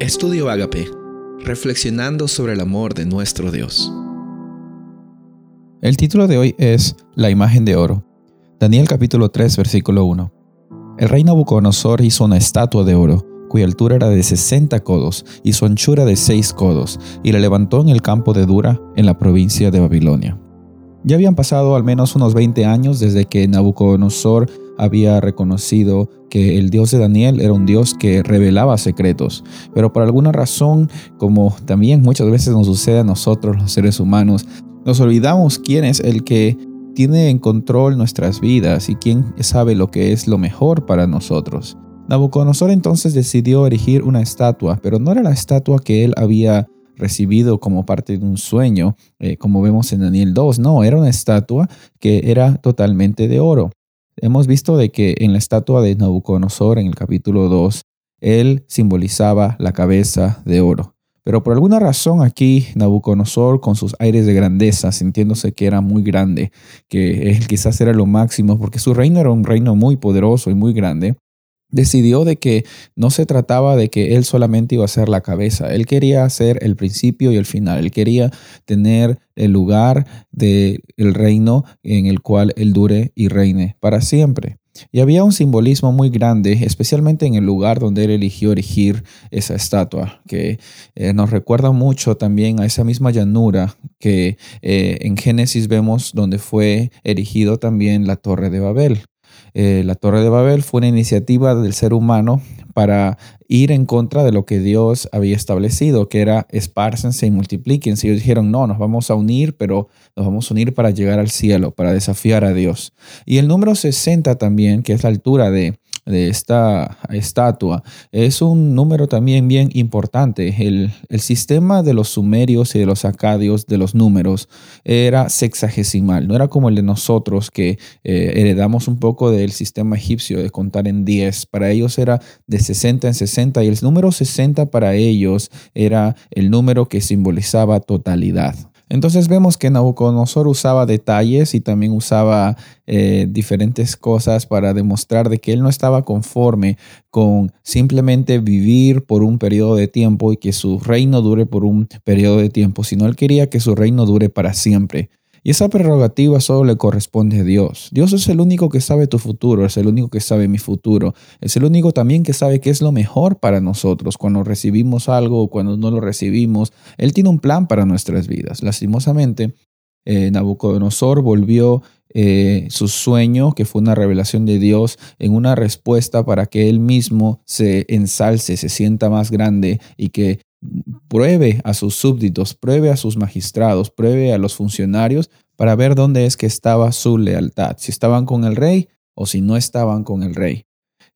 Estudio Agape, reflexionando sobre el amor de nuestro Dios. El título de hoy es La imagen de oro. Daniel capítulo 3 versículo 1. El rey Nabucodonosor hizo una estatua de oro, cuya altura era de 60 codos y su anchura de 6 codos, y la levantó en el campo de Dura, en la provincia de Babilonia. Ya habían pasado al menos unos 20 años desde que Nabucodonosor había reconocido que el Dios de Daniel era un Dios que revelaba secretos, pero por alguna razón, como también muchas veces nos sucede a nosotros los seres humanos, nos olvidamos quién es el que tiene en control nuestras vidas y quién sabe lo que es lo mejor para nosotros. Nabucodonosor entonces decidió erigir una estatua, pero no era la estatua que él había recibido como parte de un sueño, eh, como vemos en Daniel 2, no, era una estatua que era totalmente de oro. Hemos visto de que en la estatua de Nabucodonosor en el capítulo 2, él simbolizaba la cabeza de oro. Pero por alguna razón aquí Nabucodonosor con sus aires de grandeza, sintiéndose que era muy grande, que él quizás era lo máximo, porque su reino era un reino muy poderoso y muy grande, decidió de que no se trataba de que él solamente iba a ser la cabeza, él quería ser el principio y el final, él quería tener el lugar del el reino en el cual él dure y reine para siempre. Y había un simbolismo muy grande, especialmente en el lugar donde él eligió erigir esa estatua, que eh, nos recuerda mucho también a esa misma llanura que eh, en Génesis vemos donde fue erigido también la torre de Babel. Eh, la Torre de Babel fue una iniciativa del ser humano para ir en contra de lo que Dios había establecido, que era espárcense y multiplíquense. Ellos dijeron, no, nos vamos a unir, pero nos vamos a unir para llegar al cielo, para desafiar a Dios. Y el número 60 también, que es la altura de, de esta estatua es un número también bien importante. El, sistema de los sumerios y de los acadios de los números era sexagesimal, no era como el de nosotros que eh, heredamos un poco del sistema egipcio de contar en 10. Para ellos era de 60 en 60 y el número 60 para ellos era el número que simbolizaba totalidad. Entonces vemos que Nabucodonosor usaba detalles y también usaba eh, diferentes cosas para demostrar de que él no estaba conforme con simplemente vivir por un periodo de tiempo y que su reino dure por un periodo de tiempo, sino él quería que su reino dure para siempre. Y esa prerrogativa solo le corresponde a Dios. Dios es el único que sabe tu futuro, es el único que sabe mi futuro, es el único también que sabe qué es lo mejor para nosotros cuando recibimos algo o cuando no lo recibimos. Él tiene un plan para nuestras vidas. Lastimosamente, eh, Nabucodonosor volvió eh, su sueño, que fue una revelación de Dios, en una respuesta para que él mismo se ensalce, se sienta más grande y que pruebe a sus súbditos, pruebe a sus magistrados, pruebe a los funcionarios para ver dónde es que estaba su lealtad, si estaban con el rey o si no estaban con el rey.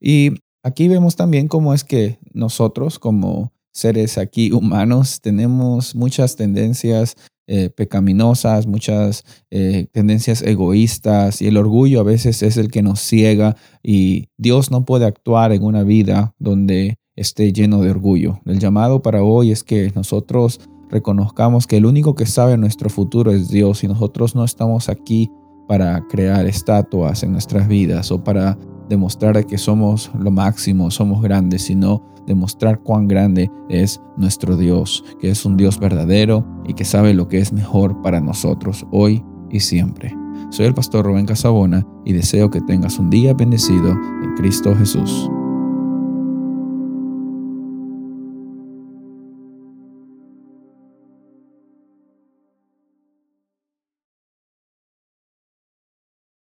Y aquí vemos también cómo es que nosotros como seres aquí humanos tenemos muchas tendencias eh, pecaminosas, muchas eh, tendencias egoístas y el orgullo a veces es el que nos ciega y Dios no puede actuar en una vida donde esté lleno de orgullo. El llamado para hoy es que nosotros reconozcamos que el único que sabe nuestro futuro es Dios y nosotros no estamos aquí para crear estatuas en nuestras vidas o para demostrar que somos lo máximo, somos grandes, sino demostrar cuán grande es nuestro Dios, que es un Dios verdadero y que sabe lo que es mejor para nosotros hoy y siempre. Soy el pastor Rubén Casabona y deseo que tengas un día bendecido en Cristo Jesús.